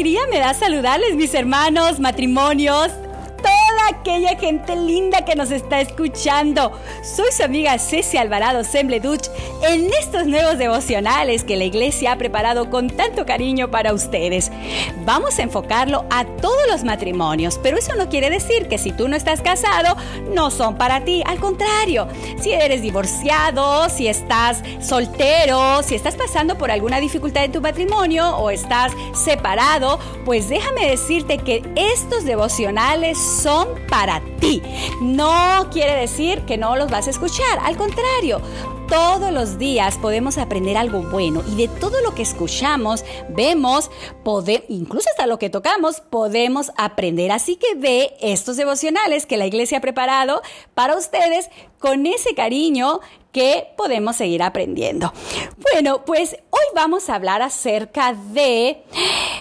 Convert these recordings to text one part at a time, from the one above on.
alegría me da saludarles, mis hermanos, matrimonios aquella gente linda que nos está escuchando. Soy su amiga Ceci Alvarado Sembleduch en estos nuevos devocionales que la iglesia ha preparado con tanto cariño para ustedes. Vamos a enfocarlo a todos los matrimonios, pero eso no quiere decir que si tú no estás casado, no son para ti. Al contrario, si eres divorciado, si estás soltero, si estás pasando por alguna dificultad en tu matrimonio o estás separado, pues déjame decirte que estos devocionales son para ti. No quiere decir que no los vas a escuchar, al contrario, todos los días podemos aprender algo bueno y de todo lo que escuchamos, vemos, incluso hasta lo que tocamos, podemos aprender. Así que ve estos devocionales que la iglesia ha preparado para ustedes con ese cariño que podemos seguir aprendiendo. Bueno, pues hoy vamos a hablar acerca de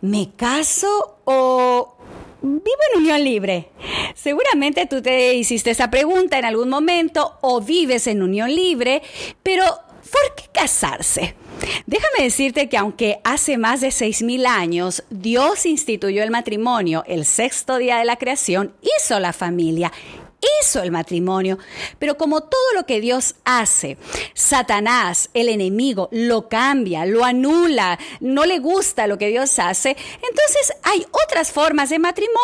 ¿me caso o vivo en unión libre. Seguramente tú te hiciste esa pregunta en algún momento o vives en unión libre, pero ¿por qué casarse? Déjame decirte que aunque hace más de 6.000 años Dios instituyó el matrimonio, el sexto día de la creación, hizo la familia hizo el matrimonio. Pero como todo lo que Dios hace, Satanás, el enemigo, lo cambia, lo anula, no le gusta lo que Dios hace, entonces hay otras formas de matrimonio,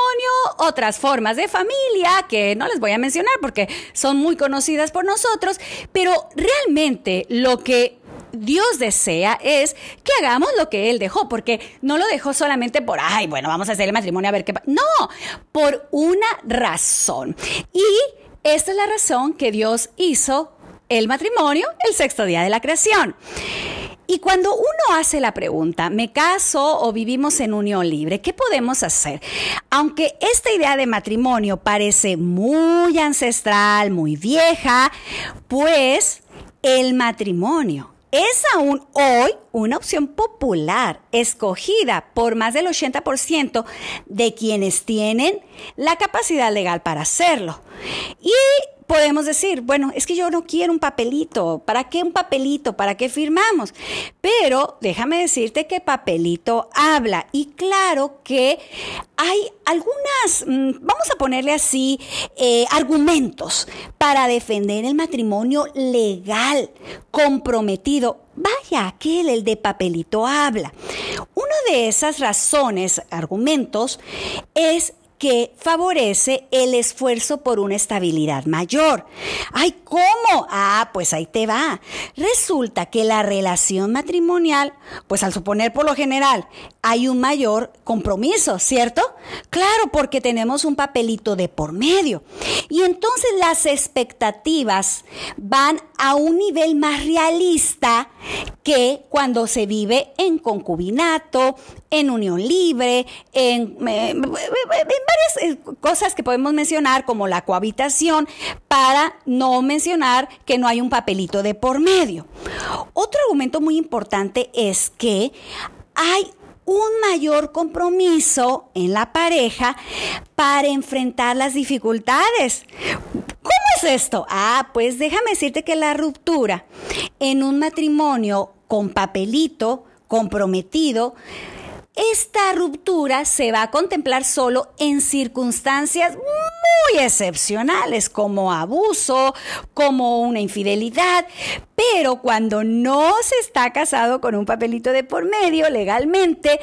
otras formas de familia que no les voy a mencionar porque son muy conocidas por nosotros, pero realmente lo que Dios desea es que hagamos lo que Él dejó, porque no lo dejó solamente por, ay, bueno, vamos a hacer el matrimonio a ver qué pasa. No, por una razón. Y esta es la razón que Dios hizo el matrimonio el sexto día de la creación. Y cuando uno hace la pregunta, ¿me caso o vivimos en unión libre? ¿Qué podemos hacer? Aunque esta idea de matrimonio parece muy ancestral, muy vieja, pues el matrimonio es aún hoy una opción popular, escogida por más del 80% de quienes tienen la capacidad legal para hacerlo. Y podemos decir, bueno, es que yo no quiero un papelito, ¿para qué un papelito? ¿Para qué firmamos? Pero déjame decirte que papelito habla y claro que hay algunas, mm, vamos a ponerle así, eh, argumentos para defender el matrimonio legal, comprometido. Vaya, aquel, el de papelito habla. Una de esas razones, argumentos, es que favorece el esfuerzo por una estabilidad mayor. Ay, ¿cómo? Ah, pues ahí te va. Resulta que la relación matrimonial, pues al suponer por lo general, hay un mayor compromiso, ¿cierto? Claro, porque tenemos un papelito de por medio. Y entonces las expectativas van a un nivel más realista que cuando se vive en concubinato, en unión libre, en, eh, varias eh, cosas que podemos mencionar como la cohabitación para no mencionar que no hay un papelito de por medio. Otro argumento muy importante es que hay un mayor compromiso en la pareja para enfrentar las dificultades. ¿Cómo es esto? Ah, pues déjame decirte que la ruptura en un matrimonio con papelito comprometido esta ruptura se va a contemplar solo en circunstancias muy excepcionales como abuso, como una infidelidad, pero cuando no se está casado con un papelito de por medio legalmente,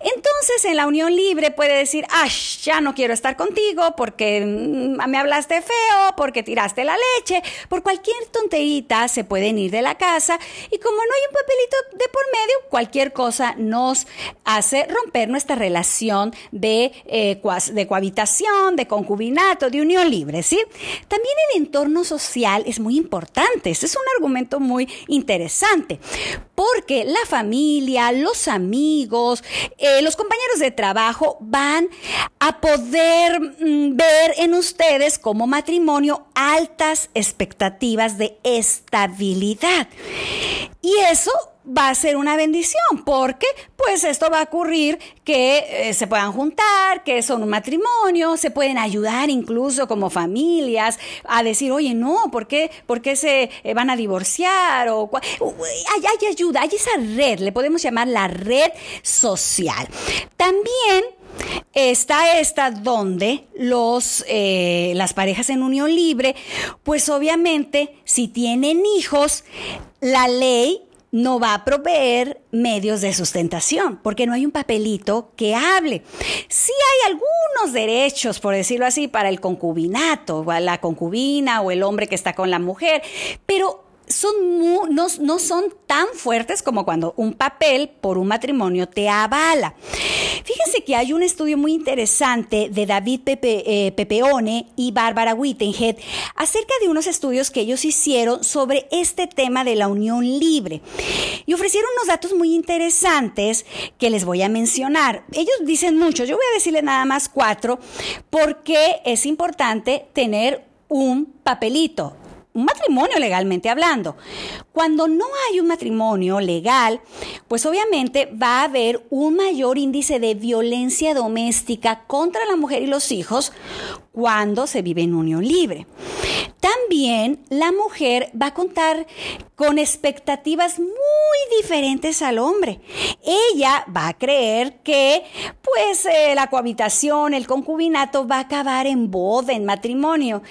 entonces en la unión libre puede decir, ¡ay, ya no quiero estar contigo porque mm, me hablaste feo, porque tiraste la leche! Por cualquier tonterita se pueden ir de la casa y como no hay un papelito de por medio, cualquier cosa nos hace romper nuestra relación de, eh, de cohabitación, de concubinato, de unión libre, ¿sí? También el entorno social es muy importante. Este es un argumento muy interesante, porque la familia, los amigos, eh, los compañeros de trabajo van a poder mm, ver en ustedes como matrimonio altas expectativas de estabilidad. Y eso va a ser una bendición, porque pues esto va a ocurrir que eh, se puedan juntar, que son un matrimonio, se pueden ayudar incluso como familias a decir, oye, no, ¿por qué, ¿por qué se eh, van a divorciar? O, hay, hay ayuda, hay esa red, le podemos llamar la red social. También está esta donde los, eh, las parejas en unión libre, pues obviamente si tienen hijos, la ley no va a proveer medios de sustentación, porque no hay un papelito que hable. Sí hay algunos derechos, por decirlo así, para el concubinato, la concubina o el hombre que está con la mujer, pero son no, no, son tan fuertes como cuando un papel por un matrimonio te avala. Fíjense que hay un estudio muy interesante de David eh, Pepeone y Bárbara Wittenhead acerca de unos estudios que ellos hicieron sobre este tema de la unión libre. Y ofrecieron unos datos muy interesantes que les voy a mencionar. Ellos dicen muchos, yo voy a decirles nada más cuatro, porque es importante tener un papelito un matrimonio legalmente hablando. Cuando no hay un matrimonio legal, pues obviamente va a haber un mayor índice de violencia doméstica contra la mujer y los hijos cuando se vive en unión libre. También la mujer va a contar con expectativas muy diferentes al hombre. Ella va a creer que pues eh, la cohabitación, el concubinato va a acabar en boda, en matrimonio,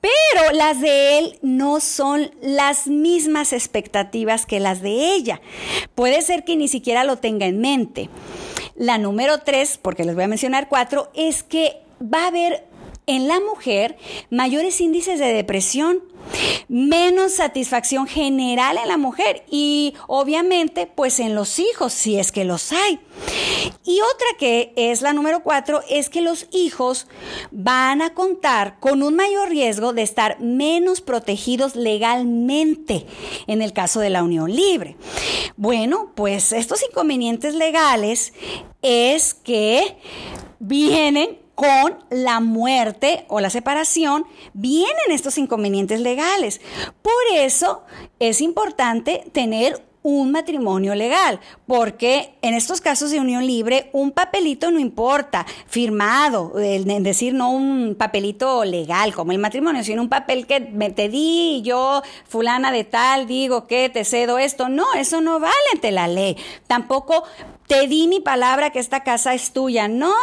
pero las de él no son las mismas expectativas que las de ella. Puede ser que ni siquiera lo tenga en mente. La número tres, porque les voy a mencionar cuatro, es que va a haber en la mujer mayores índices de depresión, menos satisfacción general en la mujer y obviamente pues en los hijos, si es que los hay. Y otra que es la número cuatro es que los hijos van a contar con un mayor riesgo de estar menos protegidos legalmente en el caso de la unión libre. Bueno, pues estos inconvenientes legales es que vienen con la muerte o la separación vienen estos inconvenientes legales. Por eso es importante tener un matrimonio legal, porque en estos casos de unión libre un papelito no importa, firmado, es decir, no un papelito legal como el matrimonio, sino un papel que me te di, yo fulana de tal digo que te cedo esto, no, eso no vale ante la ley. Tampoco te di mi palabra que esta casa es tuya. No,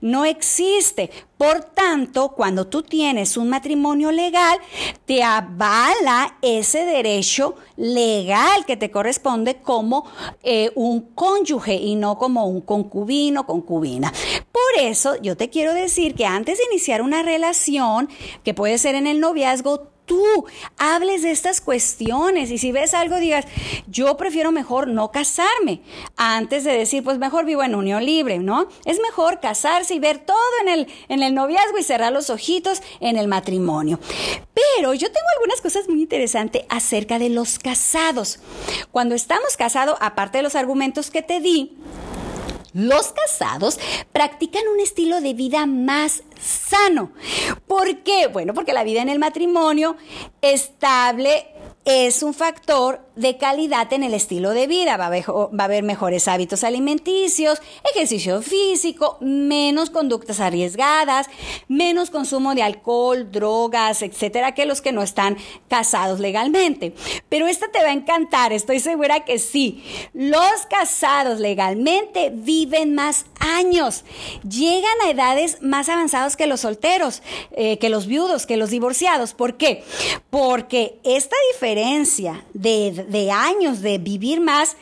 no existe. Por tanto, cuando tú tienes un matrimonio legal, te avala ese derecho legal que te corresponde como eh, un cónyuge y no como un concubino, concubina. Por eso yo te quiero decir que antes de iniciar una relación, que puede ser en el noviazgo, tú hables de estas cuestiones y si ves algo digas, yo prefiero mejor no casarme antes de decir, pues mejor vivo en unión libre, ¿no? Es mejor casarse y ver todo en el, en el noviazgo y cerrar los ojitos en el matrimonio. Pero yo tengo algunas cosas muy interesantes acerca de los casados. Cuando estamos casados, aparte de los argumentos que te di, los casados practican un estilo de vida más sano. ¿Por qué? Bueno, porque la vida en el matrimonio estable es un factor de calidad en el estilo de vida. Va a, haber, mejores hábitos alimenticios, ejercicio físico, menos conductas arriesgadas, menos consumo de alcohol, drogas, etcétera, que los que no están casados legalmente. Pero esta te va a encantar, estoy segura que sí. Los casados legalmente viven más años, llegan a edades más avanzadas que los solteros, eh, que los viudos, que los divorciados. ¿Por qué? Porque esta diferencia de de años de vivir más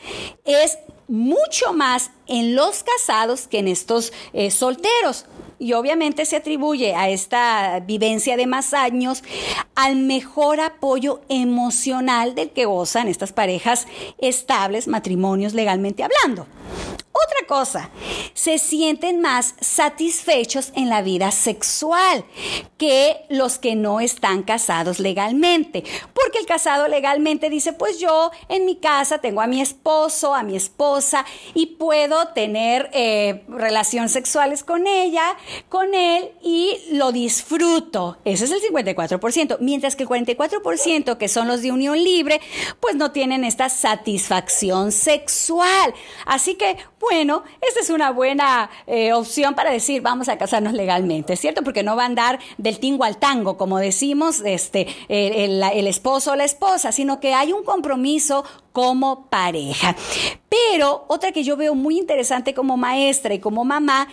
es mucho más en los casados que en estos eh, solteros. Y obviamente se atribuye a esta vivencia de más años al mejor apoyo emocional del que gozan estas parejas estables, matrimonios legalmente hablando. Otra cosa, se sienten más satisfechos en la vida sexual que los que no están casados legalmente. Porque el casado legalmente dice, pues yo en mi casa tengo a mi esposo, a mi esposa y puedo tener eh, relaciones sexuales con ella, con él y disfruto. Ese es el 54%. Mientras que el 44% que son los de unión libre, pues no tienen esta satisfacción sexual. Así que bueno, esta es una buena eh, opción para decir vamos a casarnos legalmente, ¿cierto? Porque no va a andar del tingo al tango, como decimos, este, el, el esposo o la esposa, sino que hay un compromiso como pareja. Pero otra que yo veo muy interesante como maestra y como mamá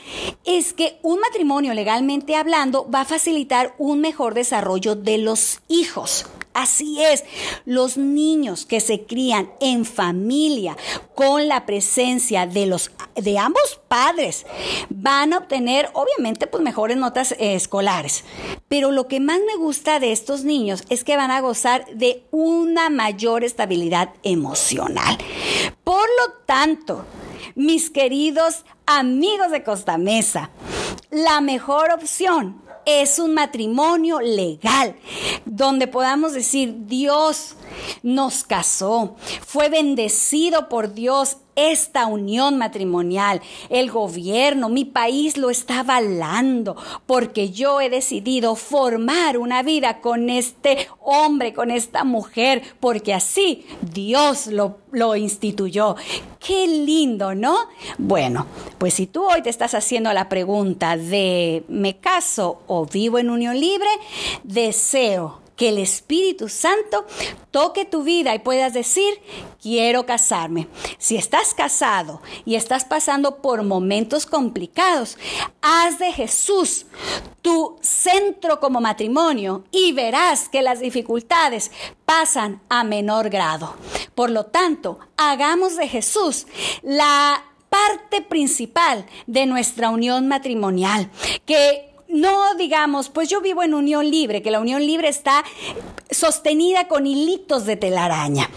es que un matrimonio legalmente hablando va a facilitar un mejor desarrollo de los hijos. Así es, los niños que se crían en familia con la presencia de los de ambos padres van a obtener obviamente pues mejores notas eh, escolares. Pero lo que más me gusta de estos niños es que van a gozar de una mayor estabilidad emocional. Por lo tanto, mis queridos amigos de Costa Mesa, la mejor opción es un matrimonio legal, donde podamos decir, Dios nos casó, fue bendecido por Dios esta unión matrimonial. El gobierno, mi país lo está avalando porque yo he decidido formar una vida con este hombre, con esta mujer, porque así Dios lo, lo instituyó. Qué lindo, ¿no? Bueno, pues si tú hoy te estás haciendo la pregunta de ¿me caso o vivo en unión libre? Deseo que el Espíritu Santo toque tu vida y puedas decir, quiero casarme. Si estás casado y estás pasando por momentos complicados, haz de Jesús tu centro como matrimonio y verás que las dificultades pasan a menor grado. Por lo tanto, hagamos de Jesús la parte principal de nuestra unión matrimonial, que no digamos, pues yo vivo en unión libre, que la unión libre está sostenida con hilitos de telaraña.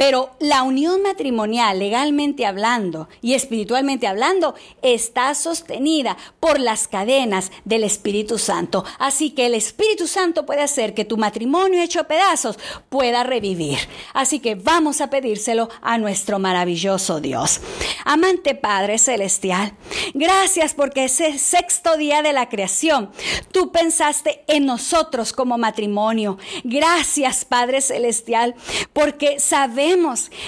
Pero la unión matrimonial, legalmente hablando y espiritualmente hablando, está sostenida por las cadenas del Espíritu Santo. Así que el Espíritu Santo puede hacer que tu matrimonio hecho pedazos pueda revivir. Así que vamos a pedírselo a nuestro maravilloso Dios. Amante Padre Celestial, gracias porque ese sexto día de la creación, tú pensaste en nosotros como matrimonio. Gracias Padre Celestial, porque sabemos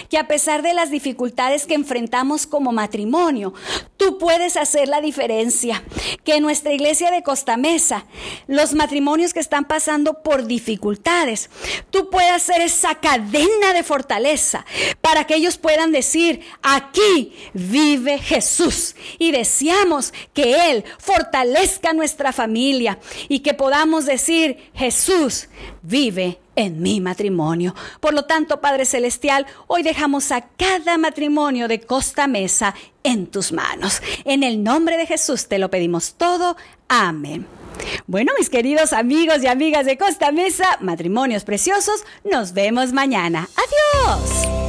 que a pesar de las dificultades que enfrentamos como matrimonio, tú puedes hacer la diferencia. Que en nuestra iglesia de Costa Mesa, los matrimonios que están pasando por dificultades, tú puedas ser esa cadena de fortaleza para que ellos puedan decir, aquí vive Jesús. Y deseamos que Él fortalezca nuestra familia y que podamos decir, Jesús vive en mi matrimonio. Por lo tanto, Padre Celestial, hoy dejamos a cada matrimonio de Costa Mesa en tus manos. En el nombre de Jesús te lo pedimos todo. Amén. Bueno, mis queridos amigos y amigas de Costa Mesa, matrimonios preciosos, nos vemos mañana. Adiós.